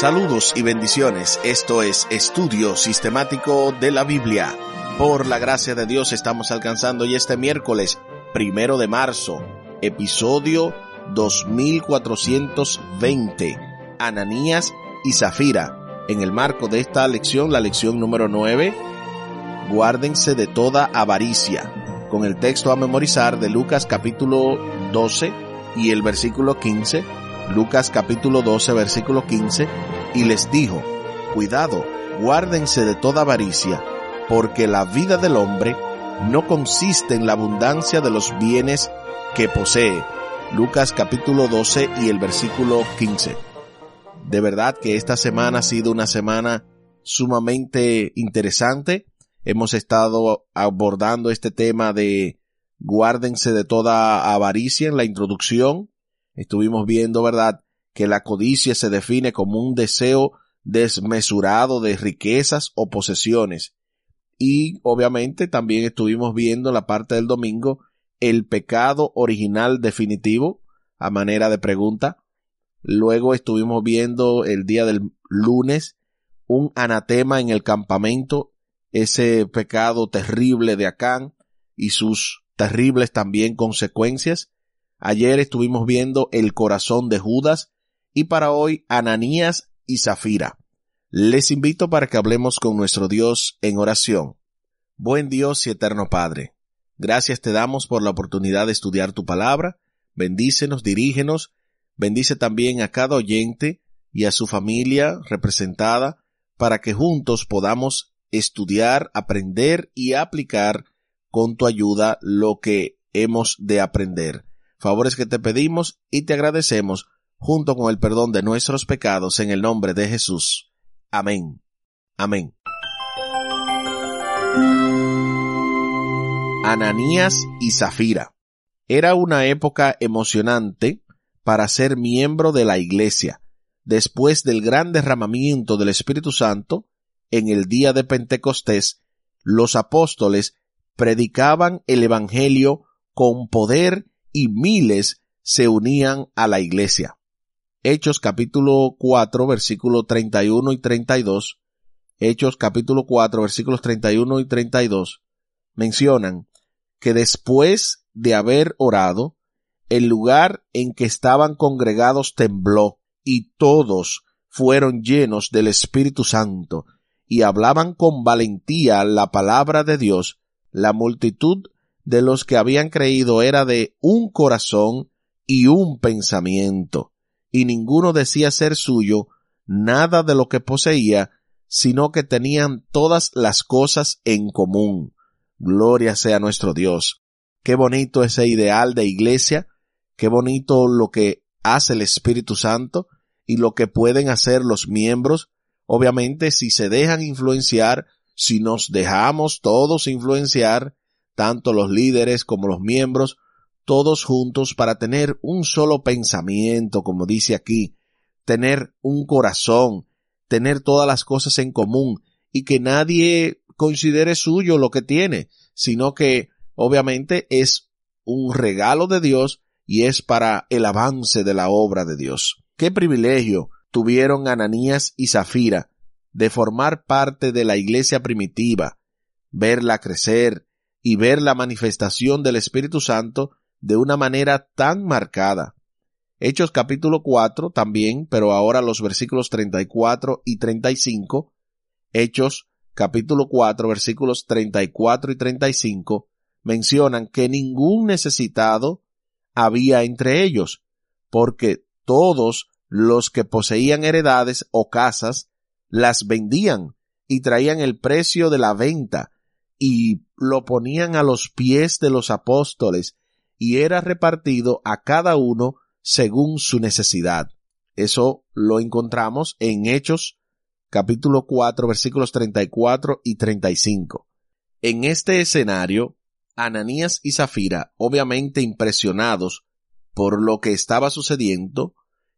Saludos y bendiciones. Esto es Estudio Sistemático de la Biblia. Por la gracia de Dios estamos alcanzando y este miércoles, primero de marzo, episodio 2420, Ananías y Zafira. En el marco de esta lección, la lección número 9, guárdense de toda avaricia, con el texto a memorizar de Lucas capítulo 12 y el versículo 15 Lucas capítulo 12 versículo 15, y les dijo, cuidado, guárdense de toda avaricia, porque la vida del hombre no consiste en la abundancia de los bienes que posee. Lucas capítulo 12 y el versículo 15. De verdad que esta semana ha sido una semana sumamente interesante. Hemos estado abordando este tema de guárdense de toda avaricia en la introducción Estuvimos viendo, ¿verdad?, que la codicia se define como un deseo desmesurado de riquezas o posesiones. Y obviamente también estuvimos viendo en la parte del domingo el pecado original definitivo a manera de pregunta. Luego estuvimos viendo el día del lunes un anatema en el campamento, ese pecado terrible de Acán y sus terribles también consecuencias. Ayer estuvimos viendo el corazón de Judas y para hoy Ananías y Zafira. Les invito para que hablemos con nuestro Dios en oración. Buen Dios y eterno Padre, gracias te damos por la oportunidad de estudiar tu palabra. Bendícenos, dirígenos, bendice también a cada oyente y a su familia representada para que juntos podamos estudiar, aprender y aplicar con tu ayuda lo que hemos de aprender favores que te pedimos y te agradecemos junto con el perdón de nuestros pecados en el nombre de Jesús. Amén. Amén. Ananías y Zafira. Era una época emocionante para ser miembro de la Iglesia. Después del gran derramamiento del Espíritu Santo, en el día de Pentecostés, los apóstoles predicaban el Evangelio con poder y miles se unían a la iglesia. Hechos capítulo 4 versículos 31 y 32. Hechos capítulo 4 versículos 31 y 32 mencionan que después de haber orado, el lugar en que estaban congregados tembló y todos fueron llenos del Espíritu Santo y hablaban con valentía la palabra de Dios. La multitud de los que habían creído era de un corazón y un pensamiento, y ninguno decía ser suyo nada de lo que poseía, sino que tenían todas las cosas en común. Gloria sea nuestro Dios. Qué bonito ese ideal de iglesia, qué bonito lo que hace el Espíritu Santo y lo que pueden hacer los miembros, obviamente si se dejan influenciar, si nos dejamos todos influenciar, tanto los líderes como los miembros, todos juntos para tener un solo pensamiento, como dice aquí, tener un corazón, tener todas las cosas en común y que nadie considere suyo lo que tiene, sino que obviamente es un regalo de Dios y es para el avance de la obra de Dios. Qué privilegio tuvieron Ananías y Zafira de formar parte de la iglesia primitiva, verla crecer, y ver la manifestación del Espíritu Santo de una manera tan marcada. Hechos capítulo 4 también, pero ahora los versículos 34 y 35. Hechos capítulo 4 versículos 34 y 35 mencionan que ningún necesitado había entre ellos, porque todos los que poseían heredades o casas las vendían y traían el precio de la venta y lo ponían a los pies de los apóstoles y era repartido a cada uno según su necesidad. Eso lo encontramos en Hechos capítulo 4 versículos 34 y 35. En este escenario, Ananías y Zafira, obviamente impresionados por lo que estaba sucediendo,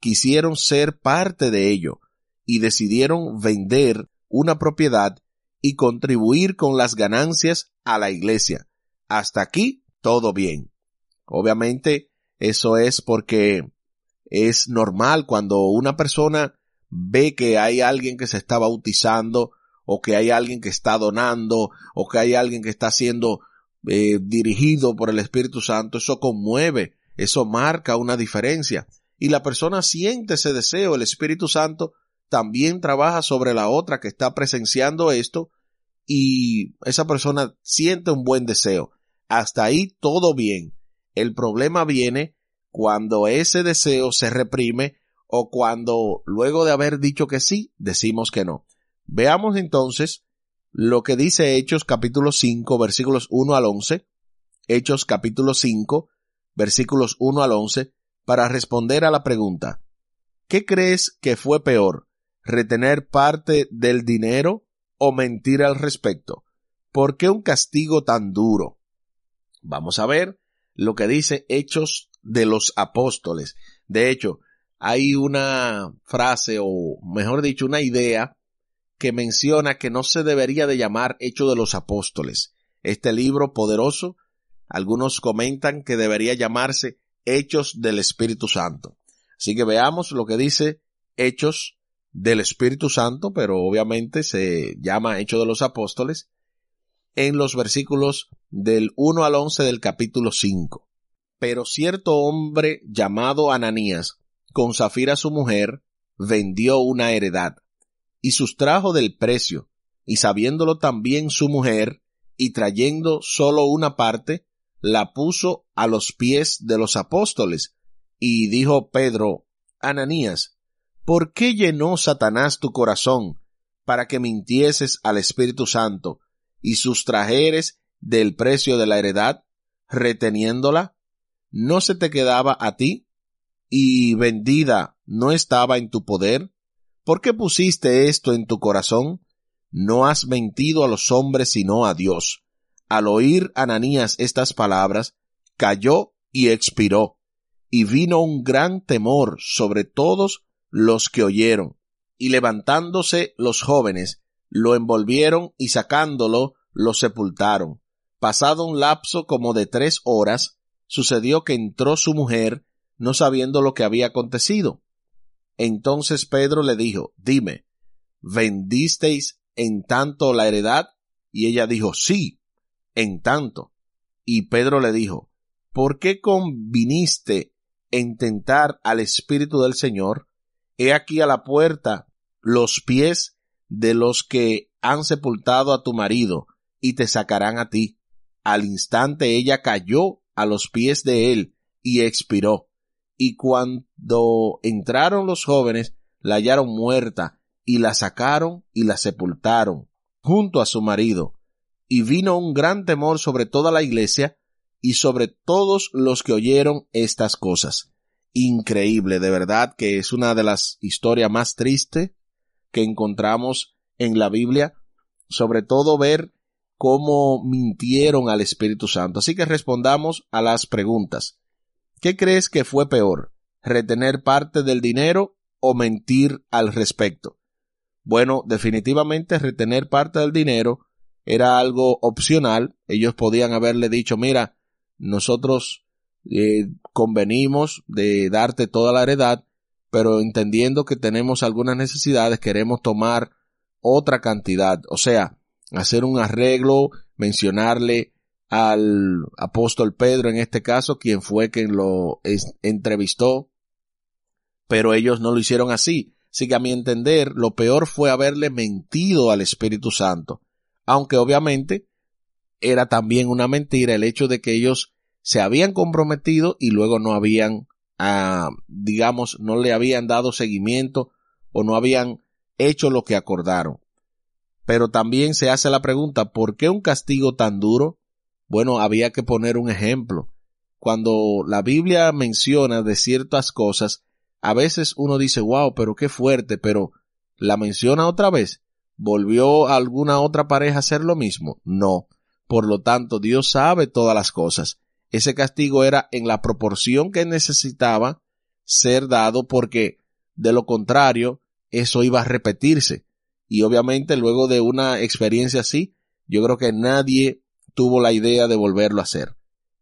quisieron ser parte de ello y decidieron vender una propiedad y contribuir con las ganancias a la iglesia. Hasta aquí todo bien. Obviamente eso es porque es normal cuando una persona ve que hay alguien que se está bautizando o que hay alguien que está donando o que hay alguien que está siendo eh, dirigido por el Espíritu Santo, eso conmueve, eso marca una diferencia. Y la persona siente ese deseo, el Espíritu Santo también trabaja sobre la otra que está presenciando esto y esa persona siente un buen deseo. Hasta ahí todo bien. El problema viene cuando ese deseo se reprime o cuando luego de haber dicho que sí, decimos que no. Veamos entonces lo que dice Hechos capítulo 5 versículos 1 al 11. Hechos capítulo 5 versículos 1 al 11 para responder a la pregunta ¿Qué crees que fue peor? ¿Retener parte del dinero o mentir al respecto? ¿Por qué un castigo tan duro? Vamos a ver lo que dice Hechos de los Apóstoles. De hecho, hay una frase o mejor dicho una idea que menciona que no se debería de llamar Hechos de los Apóstoles. Este libro poderoso, algunos comentan que debería llamarse Hechos del Espíritu Santo. Así que veamos lo que dice Hechos del Espíritu Santo, pero obviamente se llama Hechos de los Apóstoles, en los versículos del 1 al 11 del capítulo 5. Pero cierto hombre llamado Ananías, con Zafira su mujer, vendió una heredad, y sustrajo del precio, y sabiéndolo también su mujer, y trayendo sólo una parte, la puso a los pies de los apóstoles, y dijo Pedro, Ananías, ¿por qué llenó Satanás tu corazón para que mintieses al Espíritu Santo y sustrajeres del precio de la heredad, reteniéndola? ¿No se te quedaba a ti? y vendida no estaba en tu poder? ¿Por qué pusiste esto en tu corazón? No has mentido a los hombres sino a Dios. Al oír Ananías estas palabras, cayó y expiró, y vino un gran temor sobre todos los que oyeron, y levantándose los jóvenes, lo envolvieron y sacándolo, lo sepultaron. Pasado un lapso como de tres horas, sucedió que entró su mujer no sabiendo lo que había acontecido. Entonces Pedro le dijo, dime, ¿vendisteis en tanto la heredad? Y ella dijo, sí, en tanto. Y Pedro le dijo, ¿por qué conviniste en tentar al Espíritu del Señor? He aquí a la puerta los pies de los que han sepultado a tu marido y te sacarán a ti. Al instante ella cayó a los pies de él y expiró y cuando entraron los jóvenes, la hallaron muerta, y la sacaron y la sepultaron, junto a su marido. Y vino un gran temor sobre toda la iglesia y sobre todos los que oyeron estas cosas. Increíble, de verdad que es una de las historias más tristes que encontramos en la Biblia, sobre todo ver cómo mintieron al Espíritu Santo. Así que respondamos a las preguntas. ¿Qué crees que fue peor? ¿Retener parte del dinero o mentir al respecto? Bueno, definitivamente retener parte del dinero era algo opcional. Ellos podían haberle dicho, mira, nosotros eh, convenimos de darte toda la heredad, pero entendiendo que tenemos algunas necesidades, queremos tomar otra cantidad. O sea, hacer un arreglo, mencionarle al apóstol Pedro en este caso, quien fue quien lo entrevistó, pero ellos no lo hicieron así. Así que a mi entender, lo peor fue haberle mentido al Espíritu Santo, aunque obviamente era también una mentira el hecho de que ellos se habían comprometido y luego no habían, ah, digamos, no le habían dado seguimiento o no habían hecho lo que acordaron. Pero también se hace la pregunta, ¿por qué un castigo tan duro? Bueno, había que poner un ejemplo. cuando la Biblia menciona de ciertas cosas, a veces uno dice, wow, pero qué fuerte, pero la menciona otra vez. ¿Volvió alguna otra pareja a hacer lo mismo? No. Por lo tanto, Dios sabe todas las cosas. Ese castigo era en la proporción que necesitaba ser dado porque de lo contrario, eso iba a repetirse. Y obviamente luego de una experiencia así, yo creo que nadie tuvo la idea de volverlo a hacer.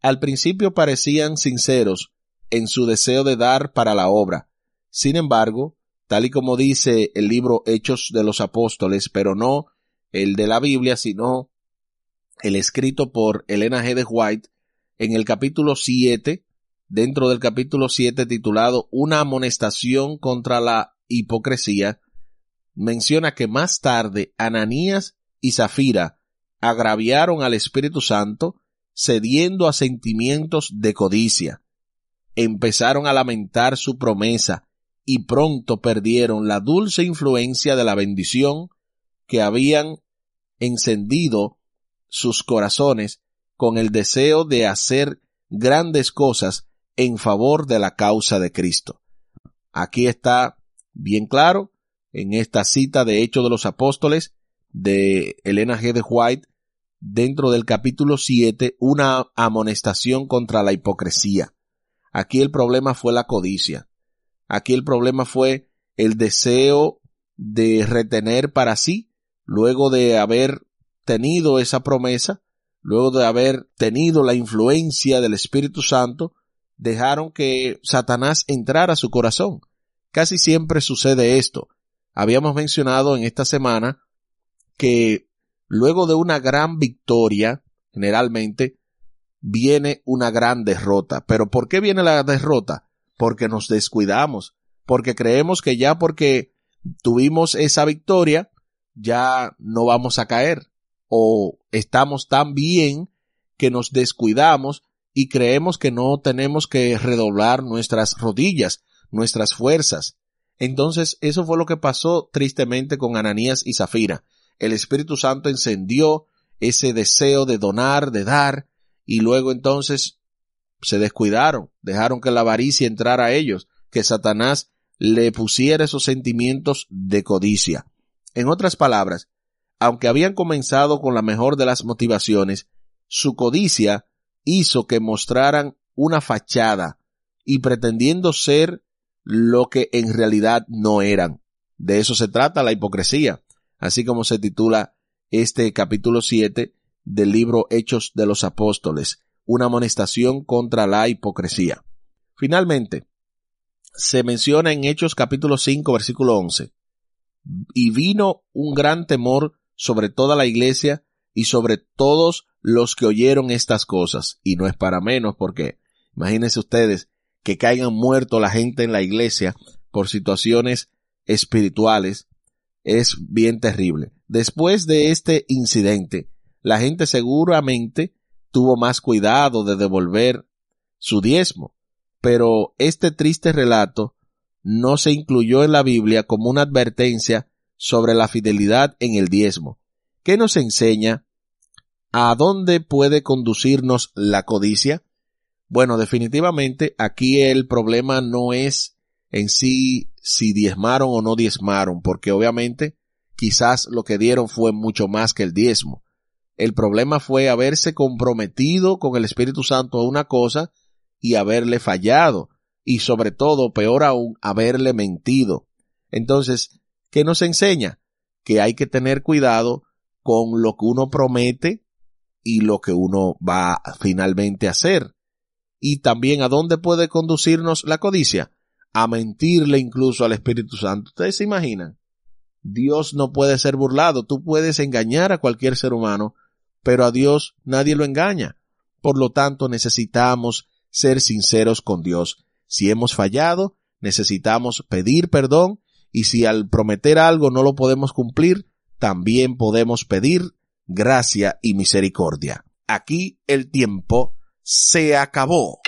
Al principio parecían sinceros en su deseo de dar para la obra. Sin embargo, tal y como dice el libro Hechos de los Apóstoles, pero no el de la Biblia, sino el escrito por Elena G. de White, en el capítulo 7, dentro del capítulo 7 titulado Una amonestación contra la hipocresía, menciona que más tarde Ananías y Zafira agraviaron al Espíritu Santo cediendo a sentimientos de codicia. Empezaron a lamentar su promesa y pronto perdieron la dulce influencia de la bendición que habían encendido sus corazones con el deseo de hacer grandes cosas en favor de la causa de Cristo. Aquí está bien claro en esta cita de Hechos de los Apóstoles de Elena G. de White dentro del capítulo 7 una amonestación contra la hipocresía. Aquí el problema fue la codicia. Aquí el problema fue el deseo de retener para sí, luego de haber tenido esa promesa, luego de haber tenido la influencia del Espíritu Santo, dejaron que Satanás entrara a su corazón. Casi siempre sucede esto. Habíamos mencionado en esta semana que luego de una gran victoria, generalmente, viene una gran derrota. Pero ¿por qué viene la derrota? Porque nos descuidamos, porque creemos que ya porque tuvimos esa victoria, ya no vamos a caer, o estamos tan bien que nos descuidamos y creemos que no tenemos que redoblar nuestras rodillas, nuestras fuerzas. Entonces, eso fue lo que pasó tristemente con Ananías y Zafira. El Espíritu Santo encendió ese deseo de donar, de dar, y luego entonces se descuidaron, dejaron que la avaricia entrara a ellos, que Satanás le pusiera esos sentimientos de codicia. En otras palabras, aunque habían comenzado con la mejor de las motivaciones, su codicia hizo que mostraran una fachada y pretendiendo ser lo que en realidad no eran. De eso se trata la hipocresía, así como se titula este capítulo 7 del libro Hechos de los Apóstoles, una amonestación contra la hipocresía. Finalmente, se menciona en Hechos capítulo 5 versículo 11, y vino un gran temor sobre toda la iglesia y sobre todos los que oyeron estas cosas. Y no es para menos porque imagínense ustedes que caigan muertos la gente en la iglesia por situaciones espirituales. Es bien terrible. Después de este incidente, la gente seguramente tuvo más cuidado de devolver su diezmo. Pero este triste relato no se incluyó en la Biblia como una advertencia sobre la fidelidad en el diezmo. ¿Qué nos enseña ¿A dónde puede conducirnos la codicia? Bueno, definitivamente aquí el problema no es en sí si diezmaron o no diezmaron, porque obviamente quizás lo que dieron fue mucho más que el diezmo. El problema fue haberse comprometido con el Espíritu Santo a una cosa y haberle fallado, y sobre todo, peor aún, haberle mentido. Entonces, ¿qué nos enseña? Que hay que tener cuidado con lo que uno promete y lo que uno va finalmente a hacer. Y también a dónde puede conducirnos la codicia. A mentirle incluso al Espíritu Santo. Ustedes se imaginan. Dios no puede ser burlado. Tú puedes engañar a cualquier ser humano, pero a Dios nadie lo engaña. Por lo tanto, necesitamos ser sinceros con Dios. Si hemos fallado, necesitamos pedir perdón y si al prometer algo no lo podemos cumplir, también podemos pedir gracia y misericordia. Aquí el tiempo se acabó.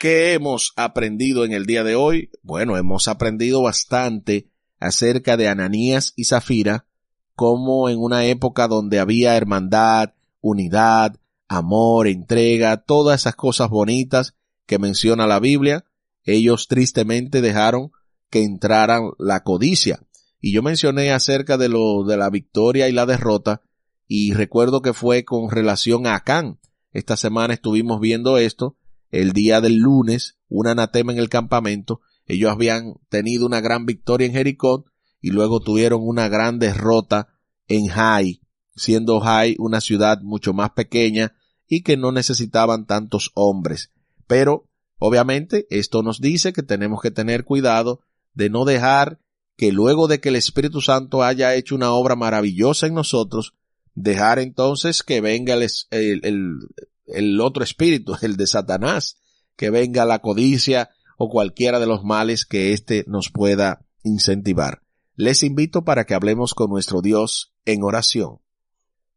¿Qué hemos aprendido en el día de hoy? Bueno, hemos aprendido bastante acerca de Ananías y Zafira, como en una época donde había hermandad, unidad, amor, entrega, todas esas cosas bonitas que menciona la Biblia, ellos tristemente dejaron que entraran la codicia. Y yo mencioné acerca de lo de la victoria y la derrota, y recuerdo que fue con relación a Acán. Esta semana estuvimos viendo esto, el día del lunes, un anatema en el campamento, ellos habían tenido una gran victoria en Jericó y luego tuvieron una gran derrota en Jai, siendo Jai una ciudad mucho más pequeña y que no necesitaban tantos hombres. Pero, obviamente, esto nos dice que tenemos que tener cuidado de no dejar que luego de que el Espíritu Santo haya hecho una obra maravillosa en nosotros, dejar entonces que venga el, el, otro espíritu, el de Satanás, que venga la codicia o cualquiera de los males que éste nos pueda incentivar. Les invito para que hablemos con nuestro Dios en oración.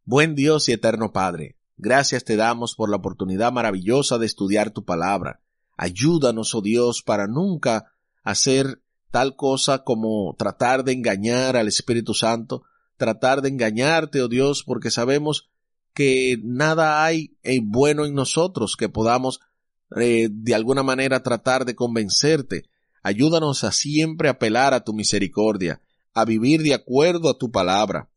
Buen Dios y eterno Padre, Gracias te damos por la oportunidad maravillosa de estudiar tu palabra. Ayúdanos, oh Dios, para nunca hacer tal cosa como tratar de engañar al Espíritu Santo, tratar de engañarte, oh Dios, porque sabemos que nada hay bueno en nosotros que podamos eh, de alguna manera tratar de convencerte. Ayúdanos a siempre apelar a tu misericordia, a vivir de acuerdo a tu palabra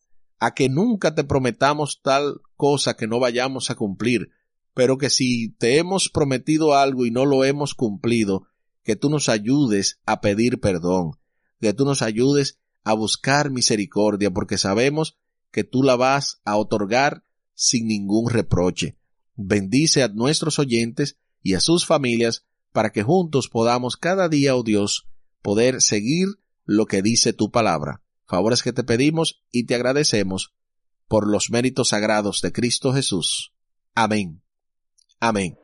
a que nunca te prometamos tal cosa que no vayamos a cumplir, pero que si te hemos prometido algo y no lo hemos cumplido, que tú nos ayudes a pedir perdón, que tú nos ayudes a buscar misericordia, porque sabemos que tú la vas a otorgar sin ningún reproche. Bendice a nuestros oyentes y a sus familias para que juntos podamos cada día, oh Dios, poder seguir lo que dice tu palabra favores que te pedimos y te agradecemos por los méritos sagrados de Cristo Jesús. Amén. Amén.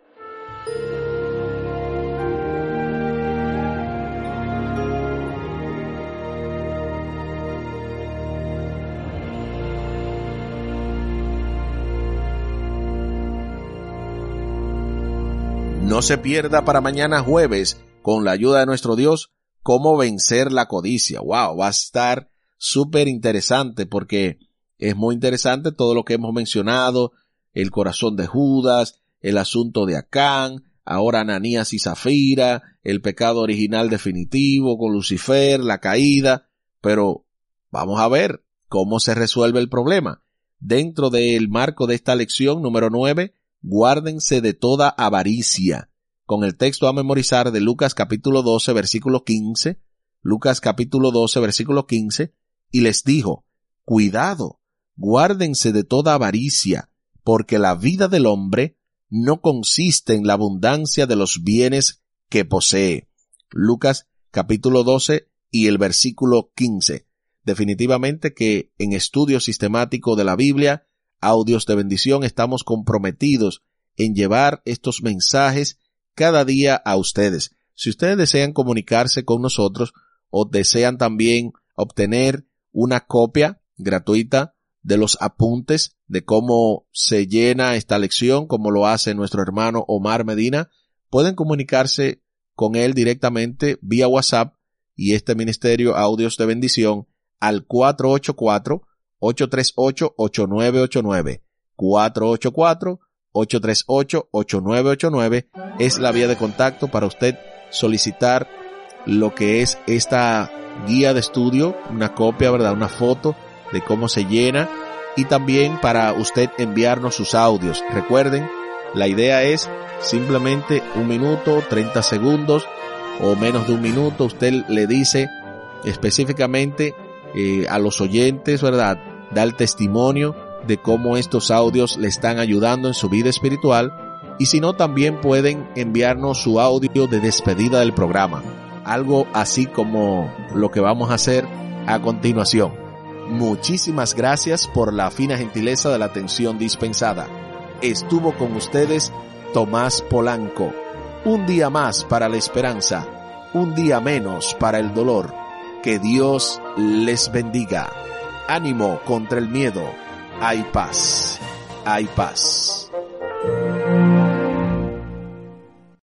No se pierda para mañana jueves, con la ayuda de nuestro Dios, cómo vencer la codicia. Wow, va a estar súper interesante porque es muy interesante todo lo que hemos mencionado, el corazón de Judas, el asunto de Acán, ahora Ananías y Zafira, el pecado original definitivo con Lucifer, la caída, pero vamos a ver cómo se resuelve el problema. Dentro del marco de esta lección número 9, guárdense de toda avaricia. Con el texto a memorizar de Lucas capítulo 12 versículo 15, Lucas capítulo 12 versículo 15, y les dijo, Cuidado, guárdense de toda avaricia, porque la vida del hombre no consiste en la abundancia de los bienes que posee. Lucas capítulo 12 y el versículo 15. Definitivamente que en estudio sistemático de la Biblia, audios de bendición, estamos comprometidos en llevar estos mensajes cada día a ustedes. Si ustedes desean comunicarse con nosotros o desean también obtener una copia gratuita de los apuntes de cómo se llena esta lección, como lo hace nuestro hermano Omar Medina, pueden comunicarse con él directamente vía WhatsApp y este ministerio Audios de Bendición al 484-838-8989. 484-838-8989 es la vía de contacto para usted solicitar lo que es esta guía de estudio, una copia, ¿verdad? Una foto de cómo se llena y también para usted enviarnos sus audios. Recuerden, la idea es simplemente un minuto, 30 segundos o menos de un minuto. Usted le dice específicamente eh, a los oyentes, ¿verdad? Da el testimonio de cómo estos audios le están ayudando en su vida espiritual y si no también pueden enviarnos su audio de despedida del programa algo así como lo que vamos a hacer a continuación. Muchísimas gracias por la fina gentileza de la atención dispensada. Estuvo con ustedes Tomás Polanco. Un día más para la esperanza, un día menos para el dolor. Que Dios les bendiga. Ánimo contra el miedo. Hay paz. Hay paz.